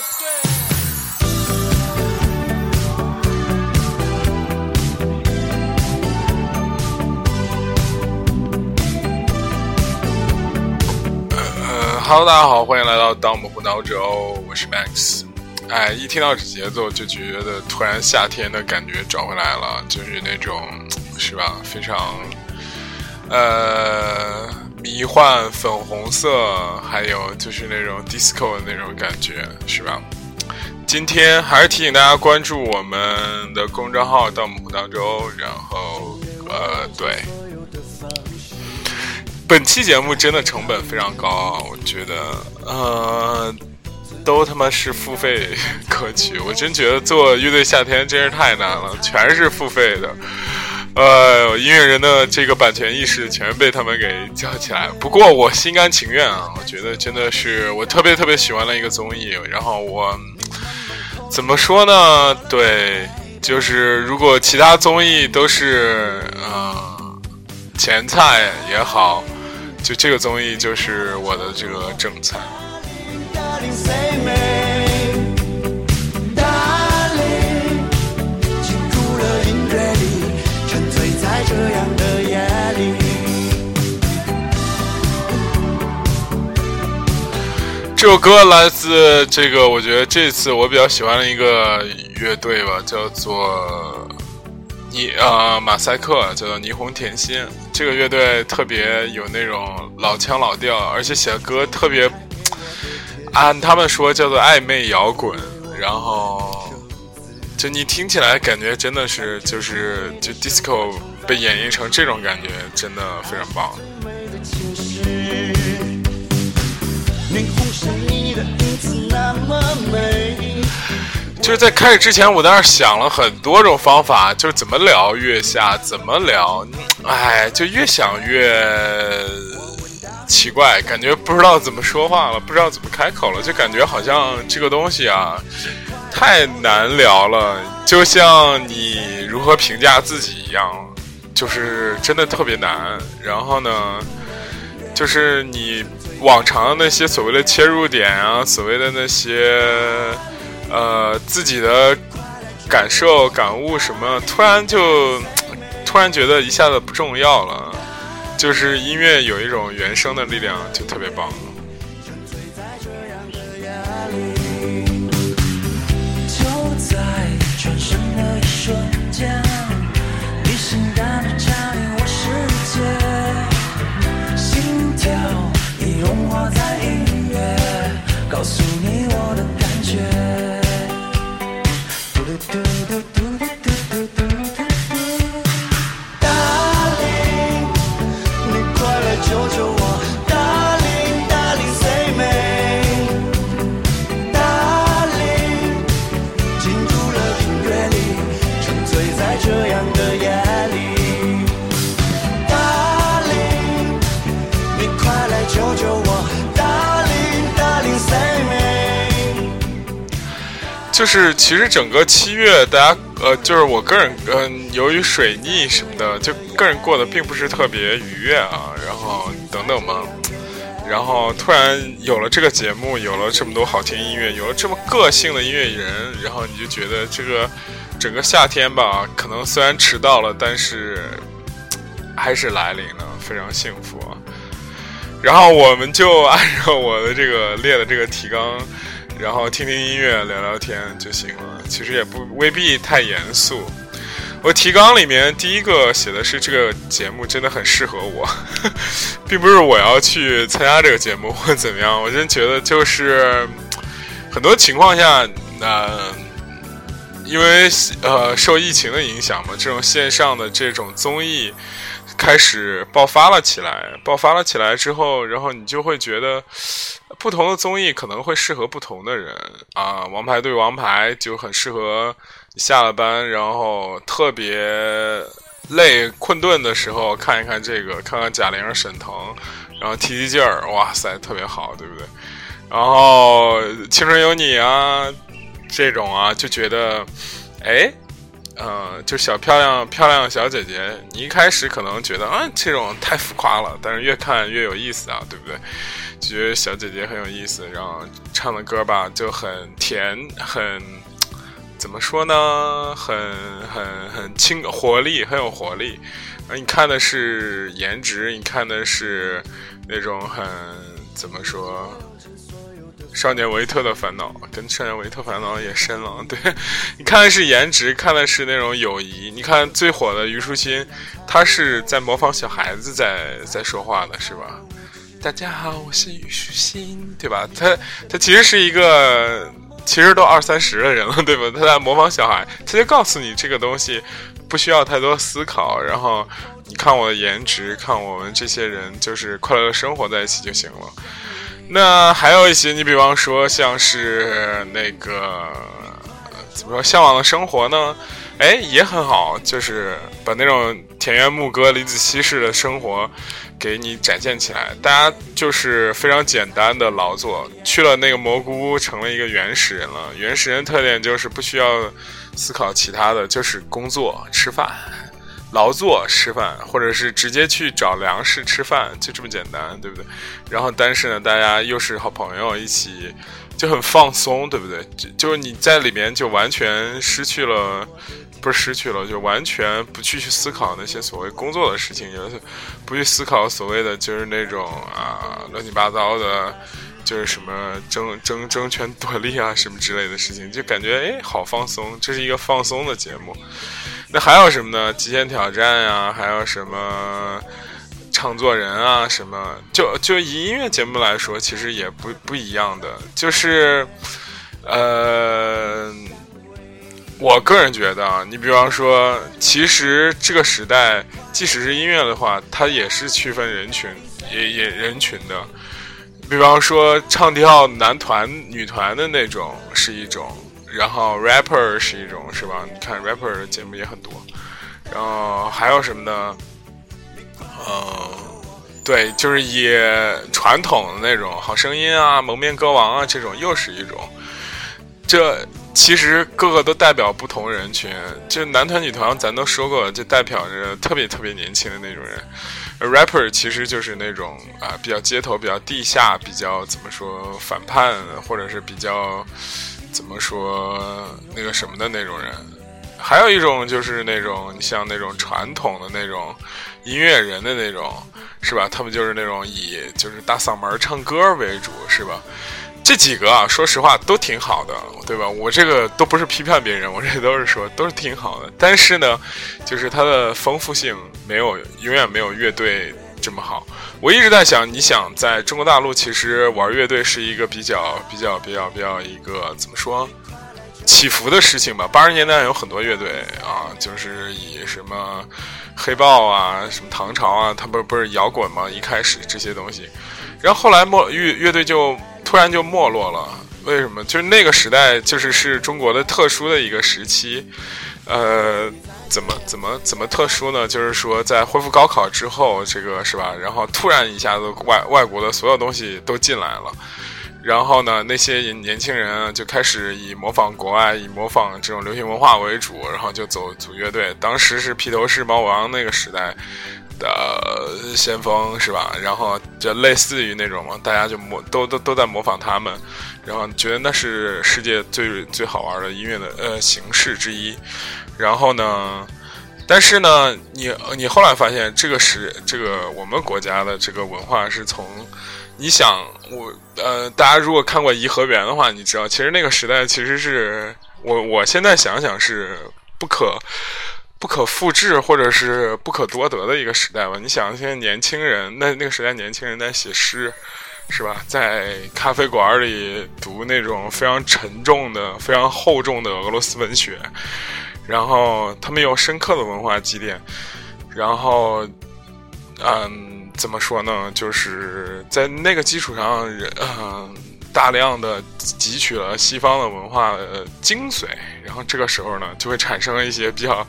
呃，Hello，大家好，欢迎来到盗墓胡闹州，我是 Max。哎，一听到这节奏就觉得突然夏天的感觉找回来了，就是那种是吧？非常呃迷幻粉红色，还有就是那种 disco 的那种感觉，是吧？今天还是提醒大家关注我们的公众号“盗墓胡闹州”，然后呃，对。本期节目真的成本非常高啊！我觉得，呃，都他妈是付费 歌曲，我真觉得做乐队夏天真是太难了，全是付费的，呃，音乐人的这个版权意识全被他们给叫起来。不过我心甘情愿啊，我觉得真的是我特别特别喜欢的一个综艺。然后我怎么说呢？对，就是如果其他综艺都是呃前菜也好。就这个综艺就是我的这个正餐。这首歌来自这个，我觉得这次我比较喜欢的一个乐队吧，叫做。霓啊，马赛克叫做霓虹甜心，这个乐队特别有那种老腔老调，而且写的歌特别，按他们说叫做暧昧摇滚，然后就你听起来感觉真的是就是就 disco 被演绎成这种感觉，真的非常棒。就是在开始之前，我在那想了很多种方法，就是怎么聊月下，怎么聊，哎，就越想越奇怪，感觉不知道怎么说话了，不知道怎么开口了，就感觉好像这个东西啊太难聊了，就像你如何评价自己一样，就是真的特别难。然后呢，就是你往常的那些所谓的切入点啊，所谓的那些。呃，自己的感受、感悟什么，突然就突然觉得一下子不重要了，就是音乐有一种原声的力量，就特别棒。其实整个七月，大家呃，就是我个人嗯，由于水逆什么的，就个人过得并不是特别愉悦啊，然后等等嘛，然后突然有了这个节目，有了这么多好听音乐，有了这么个性的音乐人，然后你就觉得这个整个夏天吧，可能虽然迟到了，但是还是来临了，非常幸福。然后我们就按照我的这个列的这个提纲。然后听听音乐，聊聊天就行了。其实也不未必太严肃。我提纲里面第一个写的是这个节目真的很适合我，并不是我要去参加这个节目或怎么样。我真觉得就是很多情况下，呃，因为呃受疫情的影响嘛，这种线上的这种综艺。开始爆发了起来，爆发了起来之后，然后你就会觉得，不同的综艺可能会适合不同的人啊。王牌对王牌就很适合下了班然后特别累困顿的时候看一看这个，看看贾玲、沈腾，然后提提劲儿，哇塞，特别好，对不对？然后青春有你啊，这种啊，就觉得，哎。嗯，就小漂亮漂亮小姐姐，你一开始可能觉得啊，这种太浮夸了，但是越看越有意思啊，对不对？觉得小姐姐很有意思，然后唱的歌吧就很甜，很怎么说呢？很很很轻，活力很有活力。你看的是颜值，你看的是那种很怎么说？少年维特的烦恼跟少年维特烦恼也深了。对你看的是颜值，看的是那种友谊。你看最火的虞书欣，她是在模仿小孩子在在说话的，是吧？大家好，我是虞书欣，对吧？他他其实是一个，其实都二三十的人了，对吧？他在模仿小孩，他就告诉你这个东西不需要太多思考，然后你看我的颜值，看我们这些人就是快乐的生活在一起就行了。那还有一些，你比方说像是那个怎么说，向往的生活呢？哎，也很好，就是把那种田园牧歌、李子柒式的生活给你展现起来。大家就是非常简单的劳作，去了那个蘑菇屋，成了一个原始人了。原始人特点就是不需要思考其他的，就是工作、吃饭、劳作、吃饭，或者是直接去找粮食吃饭，就这么简单，对不对？然后，但是呢，大家又是好朋友，一起就很放松，对不对？就就是你在里面就完全失去了。不是失去了，就完全不去去思考那些所谓工作的事情，是不去思考所谓的就是那种啊乱七八糟的，就是什么争争争权 夺利啊什么之类的事情，就感觉哎好放松，这是一个放松的节目。那还有什么呢？极限挑战呀，还有什么唱作人啊什么？就就以音乐节目来说，其实也不不一样的，就是呃。我个人觉得啊，你比方说，其实这个时代，即使是音乐的话，它也是区分人群，也也人群的。比方说，唱跳男团、女团的那种是一种，然后 rapper 是一种，是吧？你看 rapper 的节目也很多，然后还有什么呢？嗯，对，就是以传统的那种好声音啊、蒙面歌王啊这种，又是一种，这。其实各个都代表不同人群，就男团女团咱都说过，就代表着特别特别年轻的那种人。rapper 其实就是那种啊比较街头、比较地下、比较怎么说反叛，或者是比较怎么说那个什么的那种人。还有一种就是那种像那种传统的那种音乐人的那种，是吧？他们就是那种以就是大嗓门唱歌为主，是吧？这几个啊，说实话都挺好的，对吧？我这个都不是批判别人，我这都是说都是挺好的。但是呢，就是它的丰富性没有永远没有乐队这么好。我一直在想，你想在中国大陆，其实玩乐队是一个比较比较比较比较一个怎么说起伏的事情吧？八十年代有很多乐队啊，就是以什么黑豹啊、什么唐朝啊，它不是不是摇滚嘛？一开始这些东西，然后后来没乐乐队就。突然就没落了，为什么？就是那个时代，就是是中国的特殊的一个时期，呃，怎么怎么怎么特殊呢？就是说，在恢复高考之后，这个是吧？然后突然一下子，外外国的所有东西都进来了，然后呢，那些年轻人就开始以模仿国外、以模仿这种流行文化为主，然后就走组乐队。当时是披头士、猫王那个时代。的先锋是吧？然后就类似于那种嘛，大家就模都都都在模仿他们，然后觉得那是世界最最好玩的音乐的呃形式之一。然后呢，但是呢，你你后来发现这个是这个我们国家的这个文化是从你想我呃，大家如果看过颐和园的话，你知道其实那个时代其实是我我现在想想是不可。不可复制或者是不可多得的一个时代吧？你想，现在年轻人，那那个时代年轻人在写诗，是吧？在咖啡馆里读那种非常沉重的、非常厚重的俄罗斯文学，然后他们有深刻的文化积淀，然后，嗯，怎么说呢？就是在那个基础上，嗯。大量的汲取了西方的文化的精髓，然后这个时候呢，就会产生一些比较，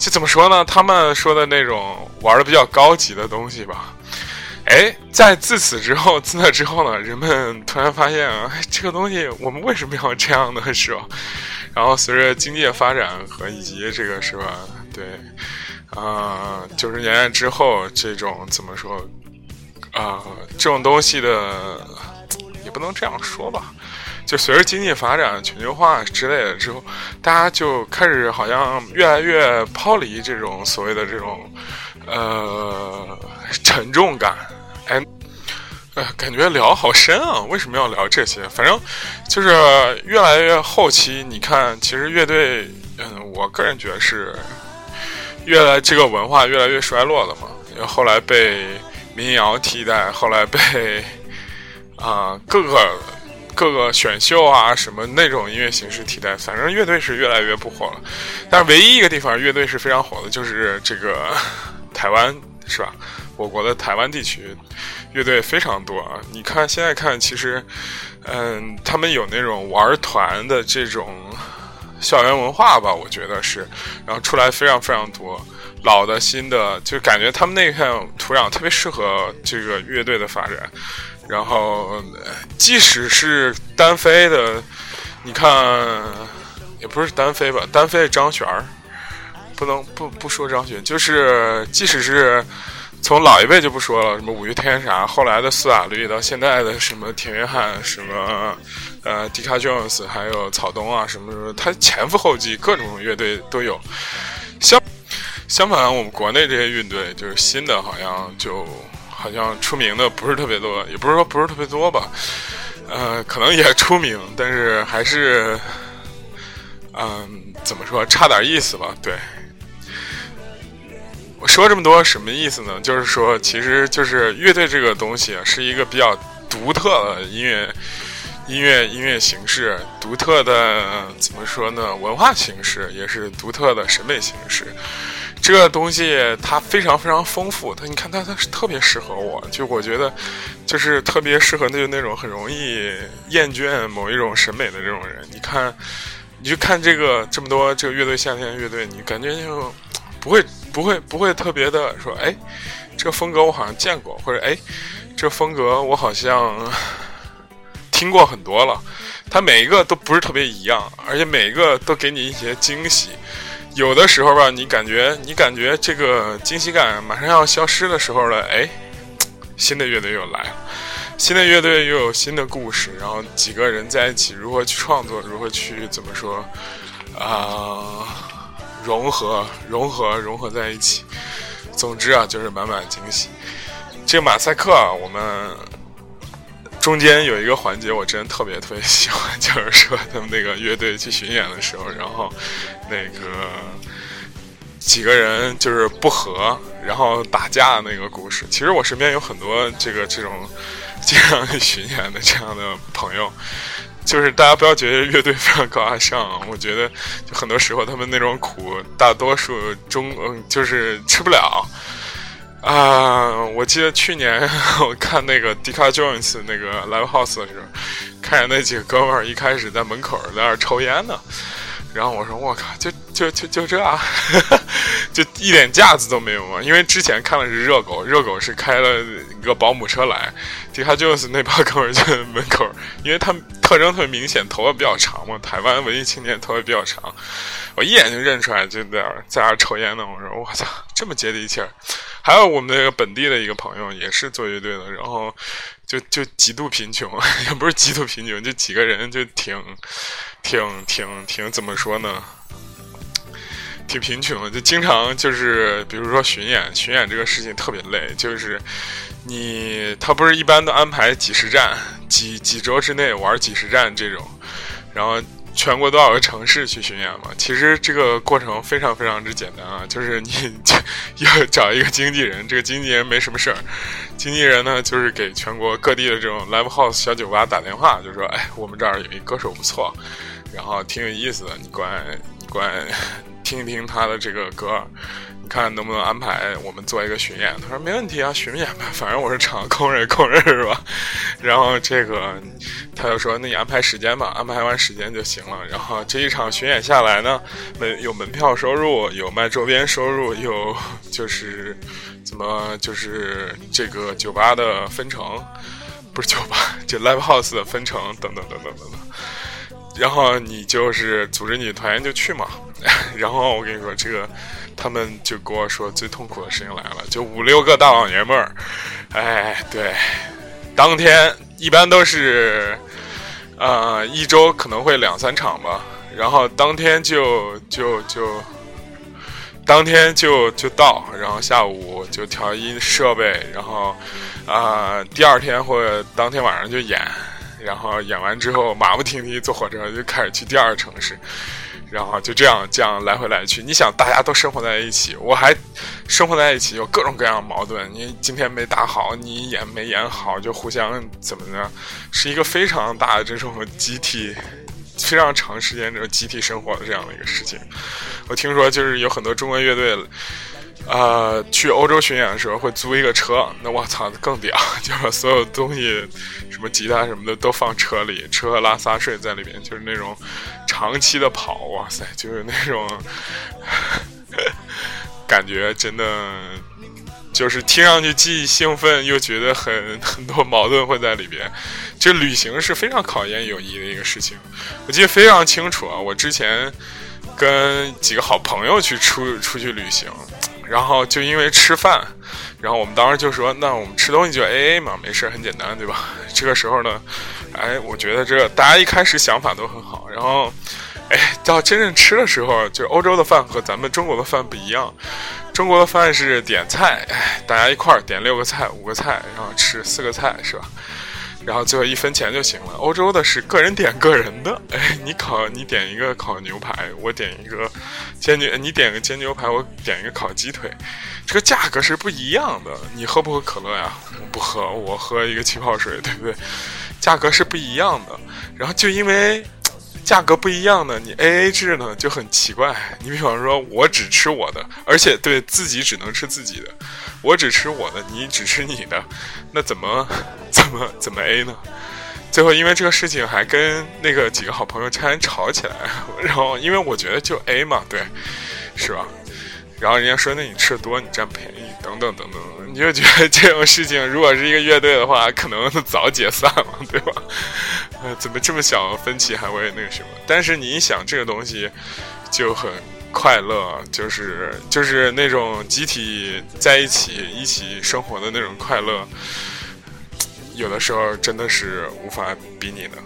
就怎么说呢？他们说的那种玩的比较高级的东西吧。哎，在自此之后，自那之后呢，人们突然发现啊，这个东西我们为什么要这样呢？是吧？然后随着经济的发展和以及这个是吧？对，啊，九十年代之后这种怎么说？啊，这种东西的也不能这样说吧。就随着经济发展、全球化之类的之后，大家就开始好像越来越抛离这种所谓的这种呃沉重感。哎，呃，感觉聊好深啊！为什么要聊这些？反正就是越来越后期，你看，其实乐队，嗯，我个人觉得是越来这个文化越来越衰落了嘛。因为后来被民谣替代，后来被 啊各个。各个选秀啊，什么那种音乐形式替代，反正乐队是越来越不火了。但是唯一一个地方乐队是非常火的，就是这个 台湾，是吧？我国的台湾地区乐队非常多啊。你看现在看，其实，嗯，他们有那种玩团的这种校园文化吧，我觉得是，然后出来非常非常多，老的新的，就感觉他们那片土壤特别适合这个乐队的发展。然后，即使是单飞的，你看，也不是单飞吧？单飞张悬儿，不能不不说张悬，就是即使是从老一辈就不说了，什么五月天啥，后来的苏打绿到现在的什么田约翰，什么呃迪卡 Jones，还有草东啊，什么什么，他前赴后继，各种乐队都有。相相反，我们国内这些乐队就是新的，好像就。好像出名的不是特别多，也不是说不是特别多吧，呃，可能也出名，但是还是，嗯，怎么说，差点意思吧？对，我说这么多什么意思呢？就是说，其实就是乐队这个东西啊，是一个比较独特的音乐、音乐、音乐形式，独特的怎么说呢？文化形式，也是独特的审美形式。这个东西它非常非常丰富，它你看它它是特别适合我，就我觉得，就是特别适合那就那种很容易厌倦某一种审美的这种人。你看，你就看这个这么多这个乐队夏天乐队，你感觉就不会不会不会特别的说，哎，这个风格我好像见过，或者哎，这风格我好像听过很多了。它每一个都不是特别一样，而且每一个都给你一些惊喜。有的时候吧，你感觉你感觉这个惊喜感马上要消失的时候了，哎，新的乐队又来了，新的乐队又有新的故事，然后几个人在一起如何去创作，如何去怎么说啊，融合融合融合在一起。总之啊，就是满满惊喜。这个马赛克啊，我们。中间有一个环节，我真的特别特别喜欢，就是说他们那个乐队去巡演的时候，然后那个几个人就是不和，然后打架那个故事。其实我身边有很多这个 这种经常巡演的这样的朋友，就是大家不要觉得乐队非常高大上，我觉得就很多时候他们那种苦，大多数中嗯就是吃不了。啊，我记得去年 我看那个 d i c a Jones 那个 Live House 的时候，看见那几个哥们儿一开始在门口在那抽烟呢，然后我说我靠，就就就就这，啊 就一点架子都没有嘛。因为之前看的是热狗，热狗是开了一个保姆车来，Dika Jones 那帮哥们儿就在门口，因为他特征特别明显，头发比较长嘛，台湾文艺青年头发比较长，我一眼就认出来，就在那儿在那儿抽烟呢。我说我操，这么接地气儿。还有我们那个本地的一个朋友，也是做乐队的，然后就就极度贫穷，也不是极度贫穷，就几个人就挺挺挺挺怎么说呢？挺贫穷的，就经常就是比如说巡演，巡演这个事情特别累，就是你他不是一般都安排几十站，几几周之内玩几十站这种，然后。全国多少个城市去巡演嘛？其实这个过程非常非常之简单啊，就是你 就要找一个经纪人，这个经纪人没什么事儿，经纪人呢就是给全国各地的这种 live house 小酒吧打电话，就说：“哎，我们这儿有一歌手不错，然后挺有意思的，你过来，你过来 听一听他的这个歌。”你看能不能安排我们做一个巡演？他说没问题啊，巡演吧，反正我是场空人，空人是吧？然后这个他就说，那你安排时间吧，安排完时间就行了。然后这一场巡演下来呢，门有门票收入，有卖周边收入，有就是怎么就是这个酒吧的分成，不是酒吧，就 live house 的分成等等等等等等。然后你就是组织你的团员就去嘛。然后我跟你说这个。他们就跟我说最痛苦的事情来了，就五六个大老爷们儿，哎，对，当天一般都是，呃，一周可能会两三场吧，然后当天就就就，当天就就到，然后下午就调音设备，然后啊，第二天或者当天晚上就演，然后演完之后马不停蹄坐火车就开始去第二城市。然后就这样这样来回来去，你想大家都生活在一起，我还生活在一起，有各种各样的矛盾。你今天没打好，你演没演好，就互相怎么呢？是一个非常大的这种集体，非常长时间这种集体生活的这样的一个事情。我听说就是有很多中国乐队。呃，去欧洲巡演的时候会租一个车，那我操更屌，就把所有东西，什么吉他什么的都放车里，吃喝拉撒睡在里边，就是那种长期的跑，哇塞，就是那种 感觉，真的就是听上去既兴奋又觉得很很多矛盾会在里边。这旅行是非常考验友谊的一个事情，我记得非常清楚啊，我之前跟几个好朋友去出出去旅行。然后就因为吃饭，然后我们当时就说，那我们吃东西就 A A 嘛，没事，很简单，对吧？这个时候呢，哎，我觉得这大家一开始想法都很好，然后，哎，到真正吃的时候，就欧洲的饭和咱们中国的饭不一样，中国的饭是点菜，哎，大家一块儿点六个菜、五个菜，然后吃四个菜，是吧？然后最后一分钱就行了。欧洲的是个人点个人的，哎，你烤你点一个烤牛排，我点一个煎牛，你点个煎牛排，我点一个烤鸡腿，这个价格是不一样的。你喝不喝可乐呀？不喝，我喝一个气泡水，对不对？价格是不一样的。然后就因为。价格不一样的，你 A A 制呢就很奇怪。你比方说，我只吃我的，而且对自己只能吃自己的，我只吃我的，你只吃你的，那怎么怎么 怎么 A 呢？最后因为这个事情还跟那个几个好朋友差点吵起来。然后因为我觉得就 A 嘛，对，是吧？然后人家说，那你吃的多，你占便宜，等等等等。你就觉得这种事情，如果是一个乐队的话，可能早解散了，对吧？呃，怎么这么小分歧还会那个什么？但是你一想，这个东西就很快乐，就是就是那种集体在一起一起生活的那种快乐，有的时候真的是无法比拟的。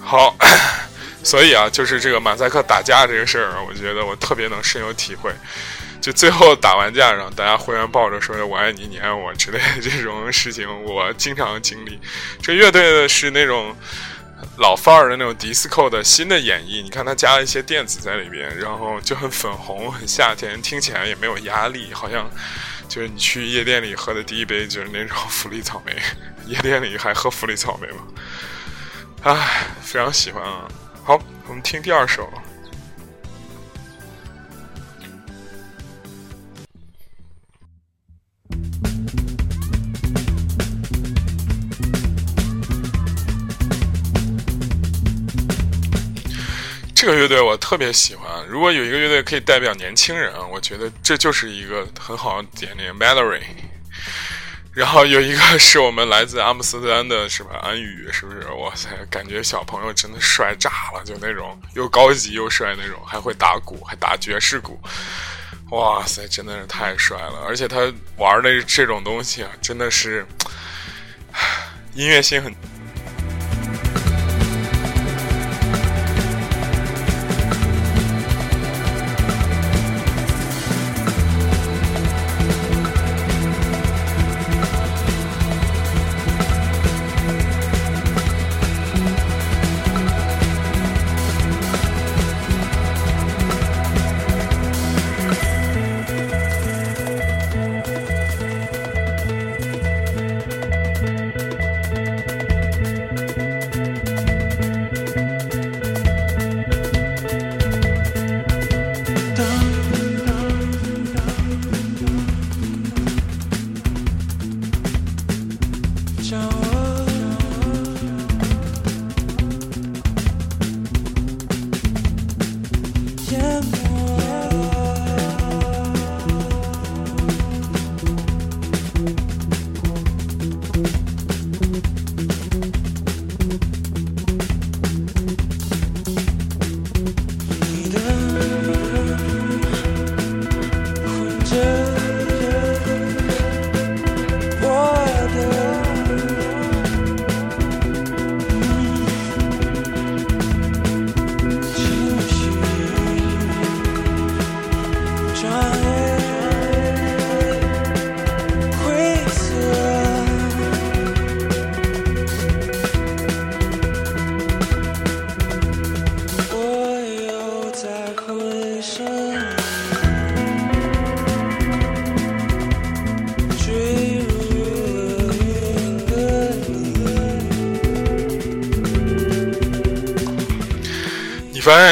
好，所以啊，就是这个马赛克打架这个事儿，我觉得我特别能深有体会。就最后打完架，然后大家互相抱着说“我爱你，你爱我”之类的这种事情，我经常经历。这乐队的是那种老范儿的那种迪斯科的新的演绎，你看他加了一些电子在里边，然后就很粉红、很夏天，听起来也没有压力，好像就是你去夜店里喝的第一杯就是那种 福利草莓。夜店里还喝福利草莓吗？唉，非常喜欢啊！好，我们听第二首。这个乐队我特别喜欢。如果有一个乐队可以代表年轻人啊，我觉得这就是一个很好的点。点 Mallory，然后有一个是我们来自阿姆斯特丹的，是吧？安宇，是不是？哇塞，感觉小朋友真的帅炸了，就那种又高级又帅那种，还会打鼓，还打爵士鼓。哇塞，真的是太帅了！而且他玩的这种东西啊，真的是音乐性很。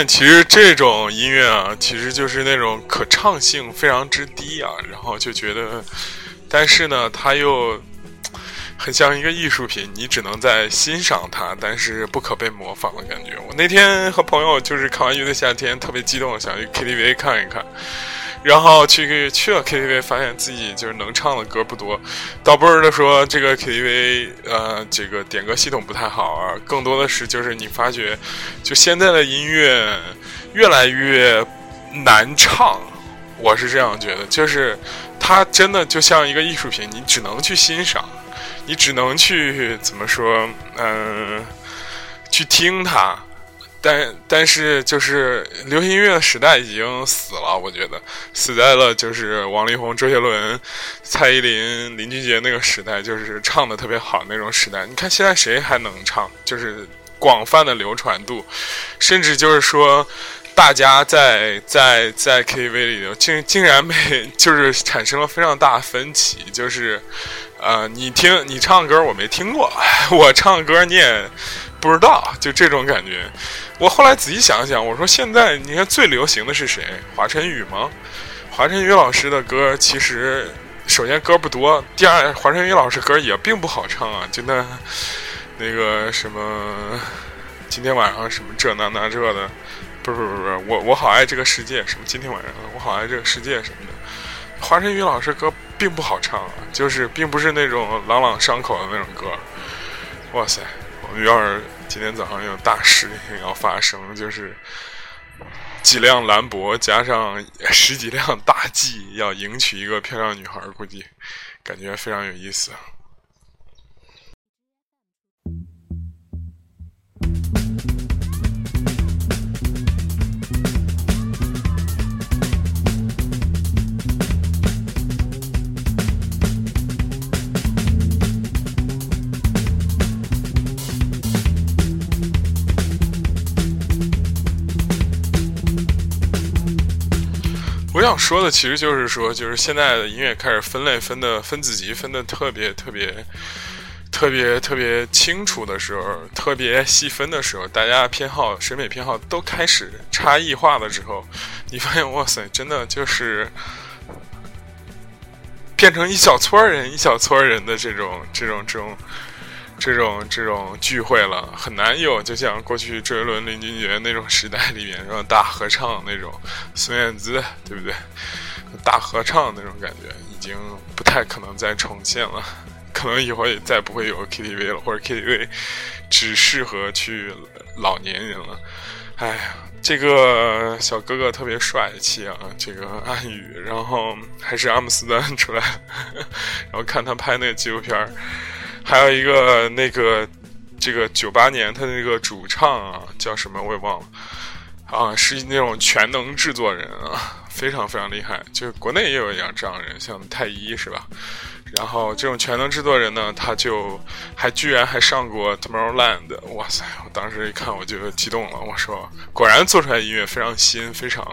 其实这种音乐啊，其实就是那种可唱性非常之低啊，然后就觉得，但是呢，它又很像一个艺术品，你只能在欣赏它，但是不可被模仿的感觉。我那天和朋友就是看完《乐队夏天》，特别激动，想去 KTV 看一看。然后去去去了 KTV，发现自己就是能唱的歌不多，倒不是说这个 KTV 呃这个点歌系统不太好啊，更多的是就是你发觉，就现在的音乐越来越难唱，我是这样觉得，就是它真的就像一个艺术品，你只能去欣赏，你只能去怎么说，嗯，去听它。但但是就是流行音乐的时代已经死了，我觉得死在了就是王力宏、周杰伦、蔡依林、林俊杰那个时代，就是唱的特别好那种时代。你看现在谁还能唱？就是广泛的流传度，甚至就是说，大家在在在 KTV 里头竟竟然没就是产生了非常大分歧，就是呃，你听你唱歌我没听过，我唱歌你也不知道，就这种感觉。我后来仔细想想，我说现在你看最流行的是谁？华晨宇吗？华晨宇老师的歌其实首先歌不多，第二华晨宇老师歌也并不好唱啊，就那那个什么今天晚上什么这那那这的，不是不是不是，我我好爱这个世界，什么今天晚上我好爱这个世界什么的，华晨宇老师歌并不好唱啊，就是并不是那种朗朗上口的那种歌。哇塞，我们要是。今天早上有大事情要发生，就是几辆兰博加上十几辆大 G 要迎娶一个漂亮女孩，估计感觉非常有意思。想说的其实就是说，就是现在的音乐开始分类分的分子级分的特别特别特别特别清楚的时候，特别细分的时候，大家偏好审美偏好都开始差异化的时候，你发现哇塞，真的就是变成一小撮人一小撮人的这种这种。这种这种这种聚会了很难有，就像过去周杰伦、林俊杰那种时代里面，然后大合唱那种，孙燕姿，对不对？大合唱那种感觉已经不太可能再重现了，可能以后也再不会有 KTV 了，或者 KTV 只适合去老年人了。哎呀，这个小哥哥特别帅气啊，这个暗语，然后还是阿姆斯丹出来，然后看他拍那个纪录片儿。还有一个那个，这个九八年他的那个主唱啊，叫什么我也忘了，啊，是那种全能制作人啊，非常非常厉害。就是国内也有一样这样的人，像太一是吧？然后这种全能制作人呢，他就还居然还上过 Tomorrowland，哇塞！我当时一看我就激动了，我说果然做出来音乐非常新，非常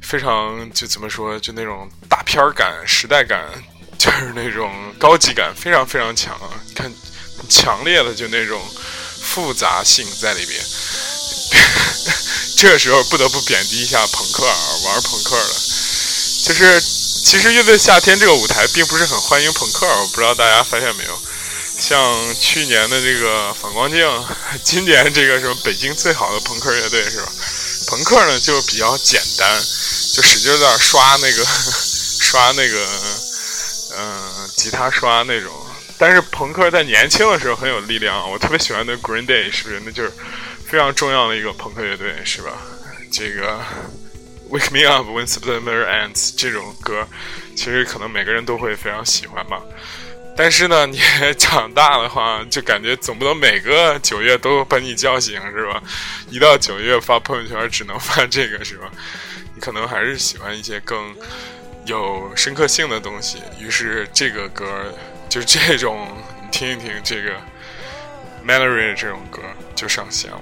非常就怎么说，就那种大片儿感、时代感。就是那种高级感非常非常强啊！看，强烈的就那种复杂性在里边。这个时候不得不贬低一下朋克啊，玩朋克的。就是其实乐队夏天这个舞台并不是很欢迎朋克，我不知道大家发现没有？像去年的这个反光镜，今年这个什么北京最好的朋克乐队是吧？朋克呢就比较简单，就使劲在那刷那个 刷那个。嗯，吉他刷那种，但是朋克在年轻的时候很有力量。我特别喜欢的 Green Day，是不是？那就是非常重要的一个朋克乐队，是吧？这个 Wake Me Up When September Ends 这种歌，其实可能每个人都会非常喜欢吧。但是呢，你长大的话，就感觉总不能每个九月都把你叫醒，是吧？一到九月发朋友圈只能发这个，是吧？你可能还是喜欢一些更。有深刻性的东西，于是这个歌就这种，你听一听这个《Melody》这种歌就上线了。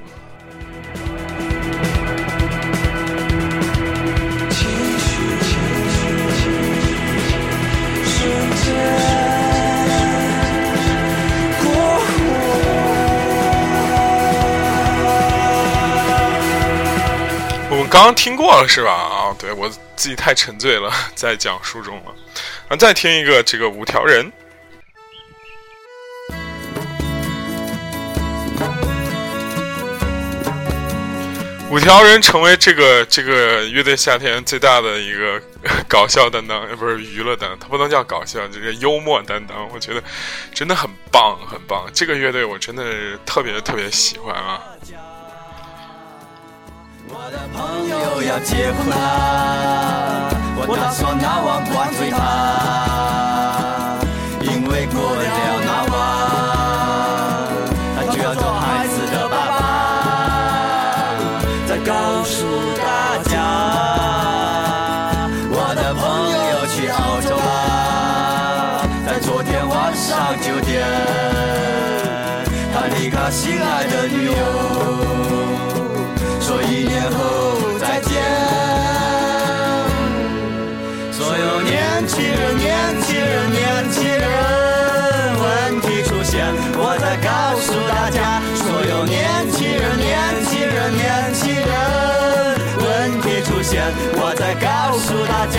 我们刚刚听过了是吧？啊对我自己太沉醉了，在讲述中了。啊，再听一个这个五条人。五条人成为这个这个乐队夏天最大的一个 搞笑担当，不是娱乐担当，他不能叫搞笑，就是幽默担当。我觉得真的很棒，很棒。这个乐队我真的特别特别喜欢啊。我的朋友要结婚啦，我打算拿碗灌醉他，告诉大家，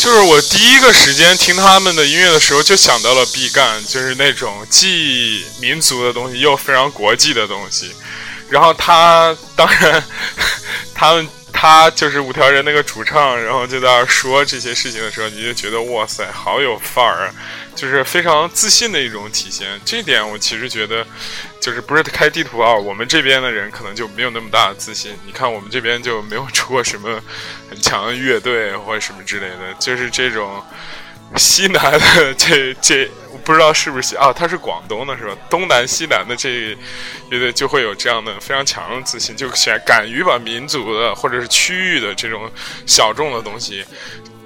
就是我第一个时间听他们的音乐的时候，就想到了毕赣，就是那种既民族的东西又非常国际的东西。然后他当然，他们他就是五条人那个主唱，然后就在那说这些事情的时候，你就觉得哇塞，好有范儿啊！就是非常自信的一种体现，这点我其实觉得，就是不是开地图啊，我们这边的人可能就没有那么大的自信。你看我们这边就没有出过什么很强的乐队或者什么之类的，就是这种西南的这这，不知道是不是啊，他是广东的是吧？东南西南的这乐队就会有这样的非常强的自信，就选敢于把民族的或者是区域的这种小众的东西。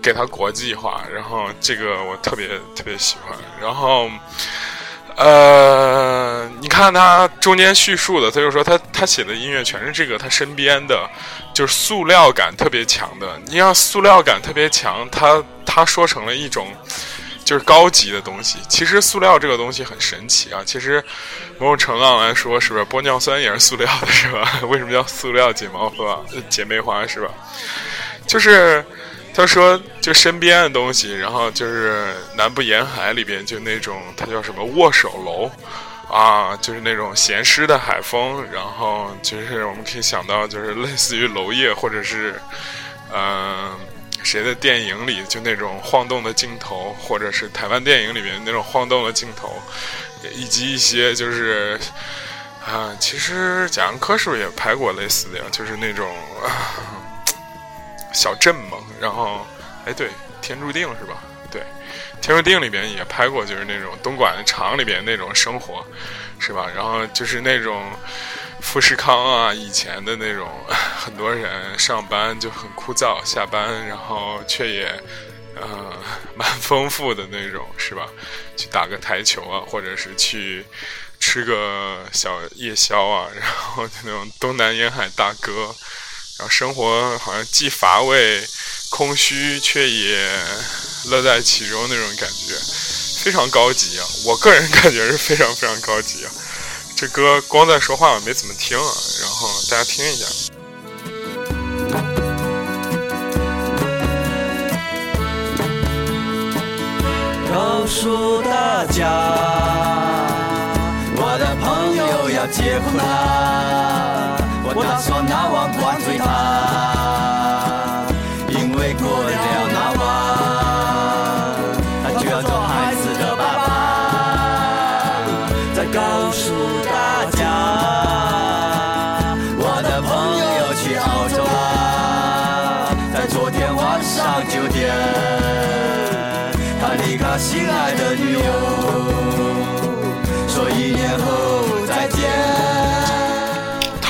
给它国际化，然后这个我特别特别喜欢。然后，呃，你看他中间叙述的，他就说他他写的音乐全是这个他身边的，就是塑料感特别强的。你让塑料感特别强，他他说成了一种就是高级的东西。其实塑料这个东西很神奇啊。其实某种程度上来说，是不是玻尿酸也是塑料的，是吧？为什么叫塑料姐妹花、姐妹花，是吧？就是。他说：“就身边的东西，然后就是南部沿海里边，就那种它叫什么握手楼，啊，就是那种咸湿的海风，然后就是我们可以想到，就是类似于娄烨或者是，嗯，谁的电影里就那种晃动的镜头，或者是台湾电影里面那种晃动的镜头，以及一些就是，啊，其实贾樟柯是不是也拍过类似的呀？就是那种。”小镇嘛，然后，哎，对，《天注定》是吧？对，《天注定》里边也拍过，就是那种东莞厂里边那种生活，是吧？然后就是那种富士康啊，以前的那种，很多人上班就很枯燥，下班然后却也，呃，蛮丰富的那种，是吧？去打个台球啊，或者是去吃个小夜宵啊，然后那种东南沿海大哥。然后生活好像既乏味、空虚，却也乐在其中那种感觉，非常高级啊！我个人感觉是非常非常高级啊！这歌光在说话我没怎么听啊，然后大家听一下。告诉大家，我的朋友要结婚啦！我打算拿碗灌醉他，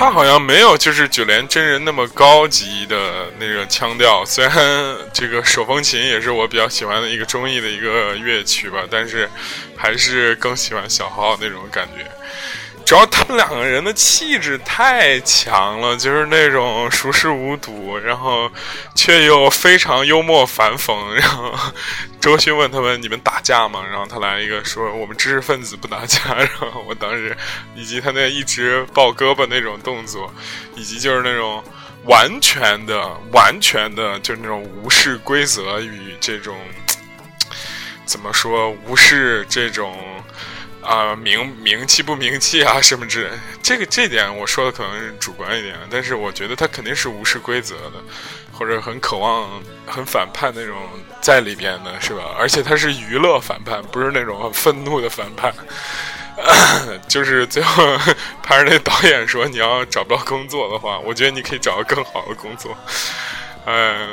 他好像没有就是九连真人那么高级的那个腔调，虽然这个手风琴也是我比较喜欢的一个中意的一个乐曲吧，但是还是更喜欢小号那种感觉。主要他们两个人的气质太强了，就是那种熟视无睹，然后却又非常幽默反讽。然后周迅问他们：“你们打架吗？”然后他来一个说：“我们知识分子不打架。”然后我当时以及他那一直抱胳膊那种动作，以及就是那种完全的、完全的，就是那种无视规则与这种怎么说无视这种。啊，名名气不名气啊，什么之类，这个这点我说的可能是主观一点，但是我觉得他肯定是无视规则的，或者很渴望很反叛那种在里边的，是吧？而且他是娱乐反叛，不是那种愤怒的反叛。就是最后，拍着那导演说：“你要找不到工作的话，我觉得你可以找个更好的工作。”嗯。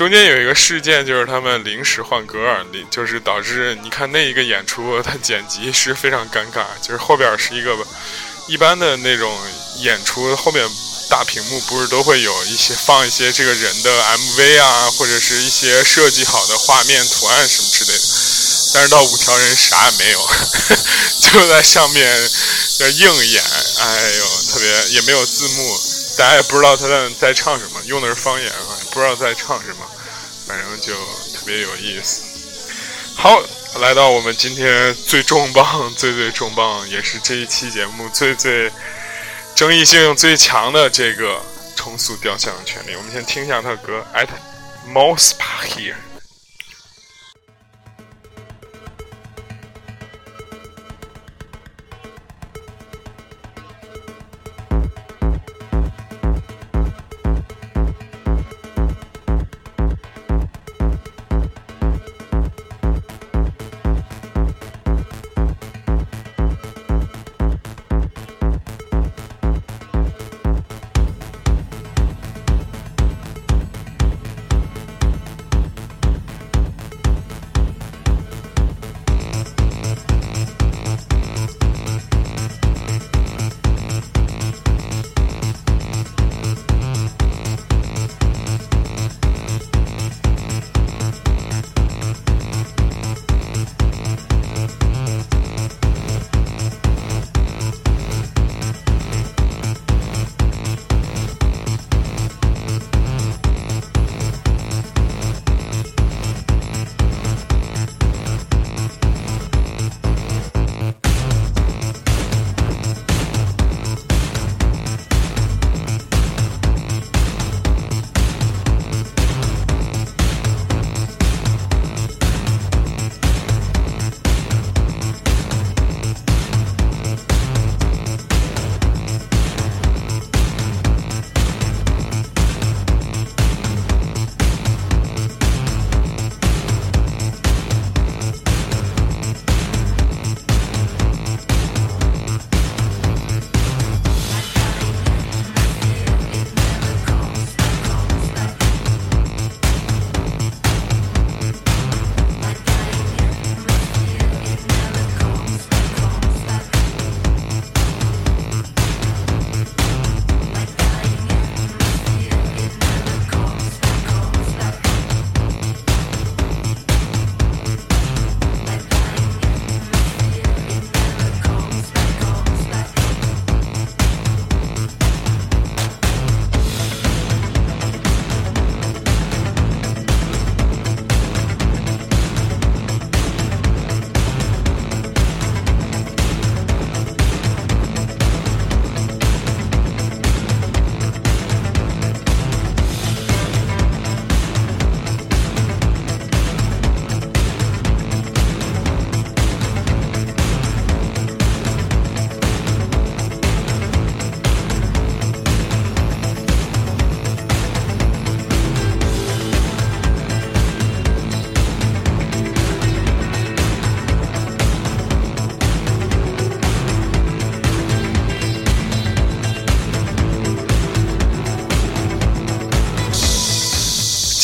中间有一个事件，就是他们临时换歌，就是导致你看那一个演出，它剪辑是非常尴尬。就是后边是一个一般的那种演出，后面大屏幕不是都会有一些放一些这个人的 MV 啊，或者是一些设计好的画面图案什么之类的。但是到五条人啥也没有，就在上面硬演，哎呦，特别也没有字幕。大家也不知道他在在唱什么，用的是方言啊，不知道在唱什么，反正就特别有意思。好，来到我们今天最重磅、最最重磅，也是这一期节目最最争议性最强的这个重塑雕像的权利。我们先听一下他的歌《At Mospa Here》。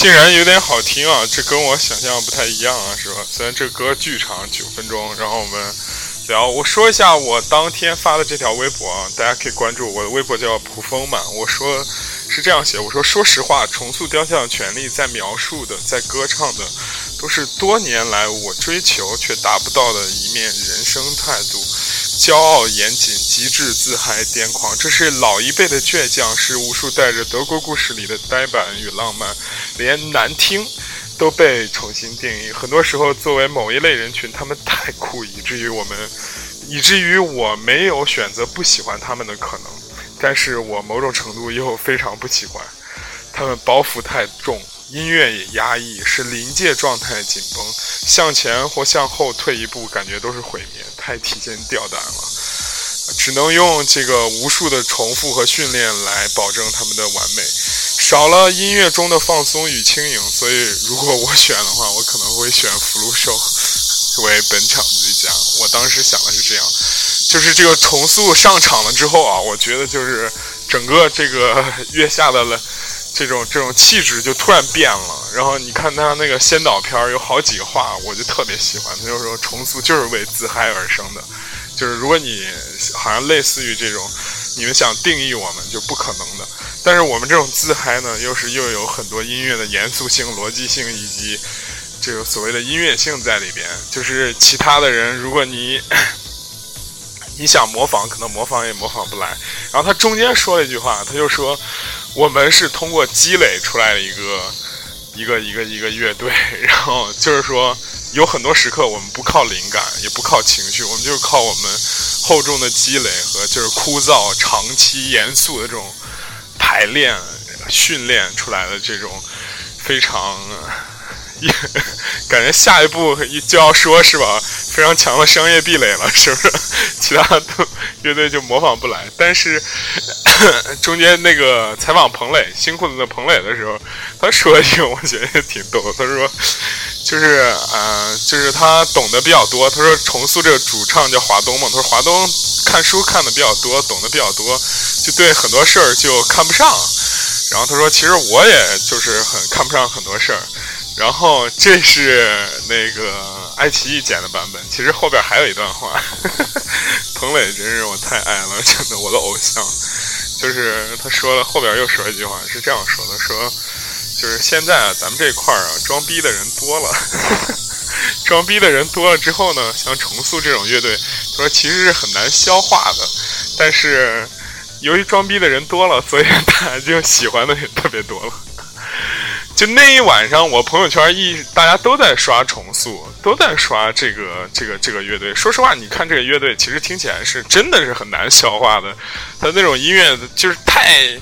竟然有点好听啊！这跟我想象不太一样啊，是吧？虽然这歌巨长，九分钟。然后我们聊，我说一下我当天发的这条微博啊，大家可以关注我的微博叫蒲风嘛。我说是这样写，我说说实话，重塑雕像的权利在描述的，在歌唱的，都是多年来我追求却达不到的一面人生态度。骄傲严谨，极致自嗨癫狂。这是老一辈的倔强，是无数带着德国故事里的呆板与浪漫，连难听都被重新定义。很多时候，作为某一类人群，他们太酷，以至于我们，以至于我没有选择不喜欢他们的可能。但是我某种程度又非常不喜欢，他们包袱太重，音乐也压抑，是临界状态紧绷，向前或向后退一步，感觉都是毁灭，太提心吊胆了，只能用这个无数的重复和训练来保证他们的完美，少了音乐中的放松与轻盈，所以如果我选的话，我可能会选福禄寿为本场最佳。我当时想的是这样。就是这个重塑上场了之后啊，我觉得就是整个这个 月下的了，这种这种气质就突然变了。然后你看他那个先导片有好几个话，我就特别喜欢。他就说重塑就是为自嗨而生的，就是如果你好像类似于这种，你们想定义我们就不可能的。但是我们这种自嗨呢，又是又有很多音乐的严肃性、逻辑性以及这个所谓的音乐性在里边。就是其他的人，如果你。你想模仿，可能模仿也模仿不来。然后他中间说了一句话，他就说：“我们是通过积累出来的一个一个一个一个乐队。然后就是说，有很多时刻我们不靠灵感，也不靠情绪，我们就是靠我们厚重的积累和就是枯燥、长期、严肃的这种排练、训练出来的这种非常。”感觉下一步就要说是吧？非常强的商业壁垒了，是不是？其他都乐队就模仿不来。但是中间那个采访彭磊新裤子的彭磊的时候，他说一个我觉得也挺逗。他说，就是呃，就是他懂得比较多。他说重塑这个主唱叫华东嘛。他说华东看书看的比较多，懂得比较多，就对很多事儿就看不上。然后他说，其实我也就是很看不上很多事儿。然后这是那个爱奇艺剪的版本，其实后边还有一段话。彭磊真是我太爱了，真的我的偶像。就是他说了后边又说一句话，是这样说的：说就是现在啊，咱们这块儿啊，装逼的人多了。装逼的人多了之后呢，像重塑这种乐队，他说其实是很难消化的。但是由于装逼的人多了，所以大家就喜欢的也特别多了。就那一晚上，我朋友圈一大家都在刷重塑，都在刷这个这个这个乐队。说实话，你看这个乐队，其实听起来是真的是很难消化的。他那种音乐就是太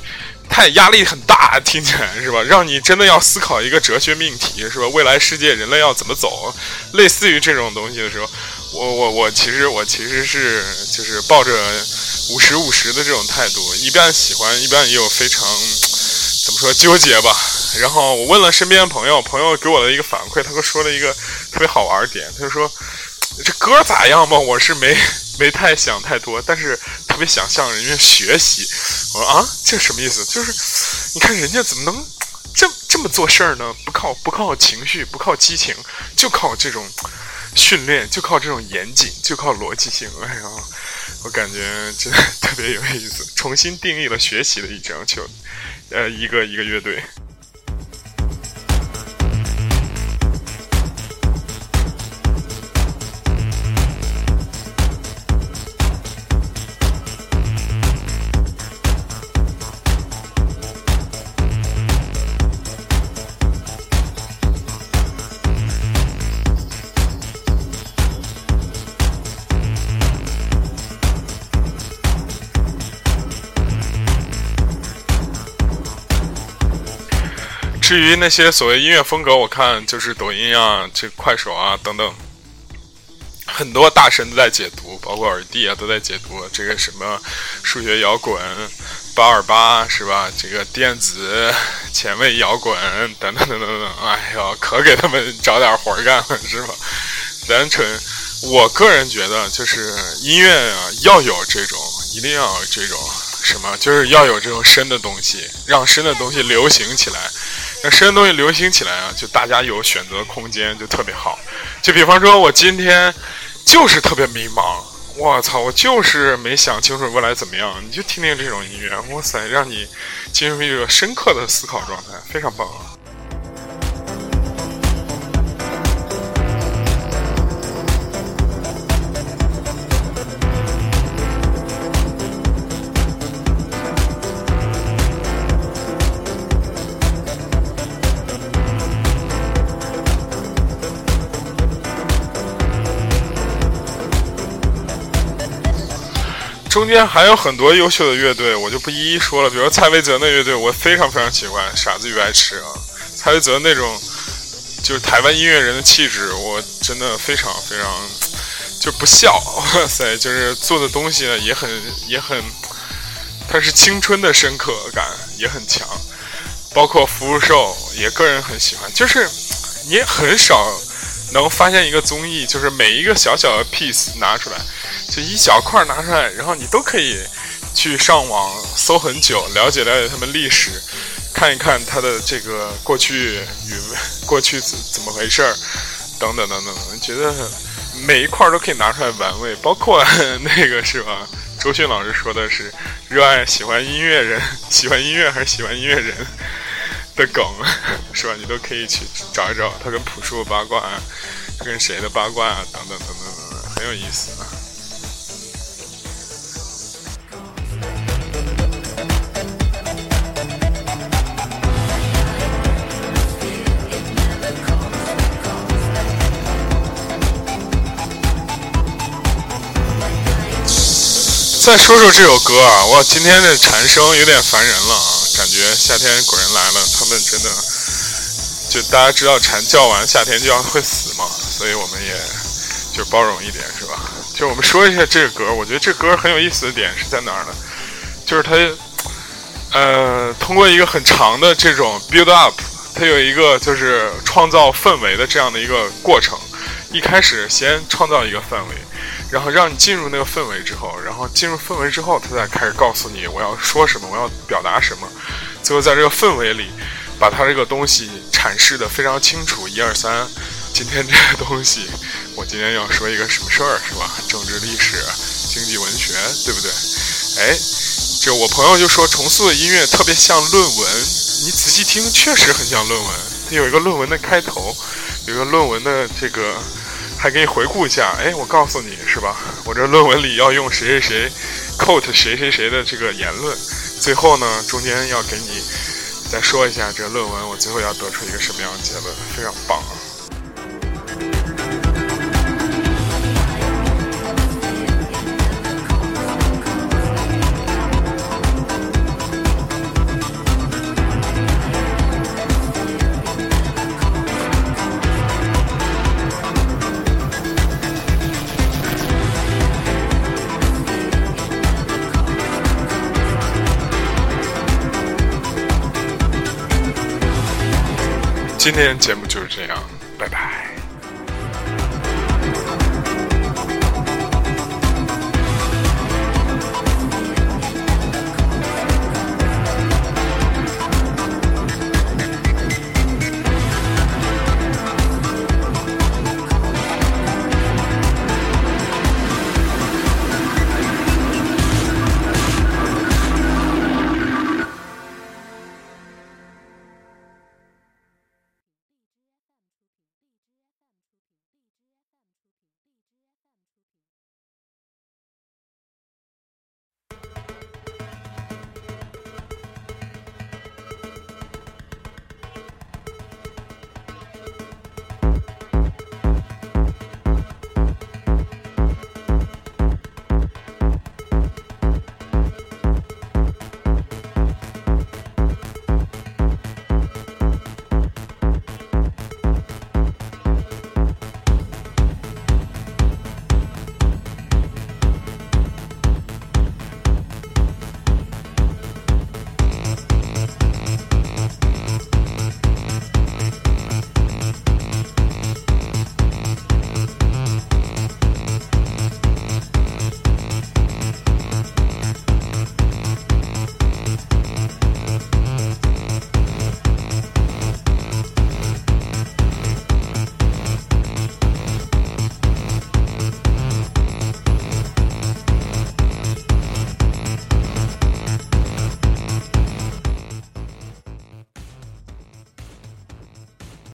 太压力很大，听起来是吧？让你真的要思考一个哲学命题，是吧？未来世界人类要怎么走？类似于这种东西的时候，我我我其实我其实是就是抱着五十五十的这种态度，一边喜欢，一边也有非常怎么说纠结吧。然后我问了身边的朋友，朋友给我的一个反馈，他给我说了一个特别好玩点，他就说这歌咋样嘛？我是没没太想太多，但是特别想向人家学习。我说啊，这什么意思？就是你看人家怎么能这这么做事儿呢？不靠不靠情绪，不靠激情，就靠这种训练，就靠这种严谨，就靠逻辑性。哎呀，我感觉真的特别有意思，重新定义了学习的一张球，呃，一个一个乐队。至于那些所谓音乐风格，我看就是抖音啊、这快手啊等等，很多大神都在解读，包括耳帝啊都在解读这个什么数学摇滚、八二八是吧？这个电子前卫摇滚等等等等等，哎呦，可给他们找点活干了是吧？单纯，我个人觉得就是音乐啊，要有这种，一定要有这种什么，就是要有这种深的东西，让深的东西流行起来。那深的东西流行起来啊，就大家有选择空间，就特别好。就比方说，我今天就是特别迷茫，我操，我就是没想清楚未来怎么样。你就听听这种音乐，哇塞，让你进入一个深刻的思考状态，非常棒啊！中间还有很多优秀的乐队，我就不一一说了。比如蔡维泽那乐队，我非常非常喜欢，傻子与白痴啊。蔡维泽那种就是台湾音乐人的气质，我真的非常非常就不笑。哇塞，就是做的东西呢也很也很，它是青春的深刻感也很强。包括福禄寿也个人很喜欢，就是你也很少能发现一个综艺，就是每一个小小的 piece 拿出来。就一小块拿出来，然后你都可以去上网搜很久，了解了解他们历史，看一看他的这个过去与 过去怎怎么回事儿，等等等等。觉得每一块都可以拿出来玩味，包括 那个是吧？周迅老师说的是热爱喜欢音乐人，喜欢音乐还是喜欢音乐人的梗，是吧？你都可以去找一找他跟朴树八卦，跟谁的八卦啊，等等等等等等，很有意思啊。再说说这首歌啊，哇，今天的蝉声有点烦人了啊，感觉夏天果然来了。他们真的，就大家知道蝉叫完夏天就要会死嘛，所以我们也就包容一点，是吧？就我们说一下这个歌，我觉得这歌很有意思的点是在哪儿呢？就是它，呃，通过一个很长的这种 build up，它有一个就是创造氛围的这样的一个过程。一开始先创造一个氛围。然后让你进入那个氛围之后，然后进入氛围之后，他再开始告诉你我要说什么，我要表达什么。最后在这个氛围里，把他这个东西阐释的非常清楚。一二三，今天这个东西，我今天要说一个什么事儿，是吧？政治、历史、经济、文学，对不对？哎，这我朋友就说重塑的音乐特别像论文，你仔细听，确实很像论文。它有一个论文的开头，有一个论文的这个。还给你回顾一下，哎，我告诉你是吧？我这论文里要用谁谁谁 quote 谁谁谁的这个言论，最后呢，中间要给你再说一下这个论文，我最后要得出一个什么样的结论，非常棒啊！今天节目就是这样。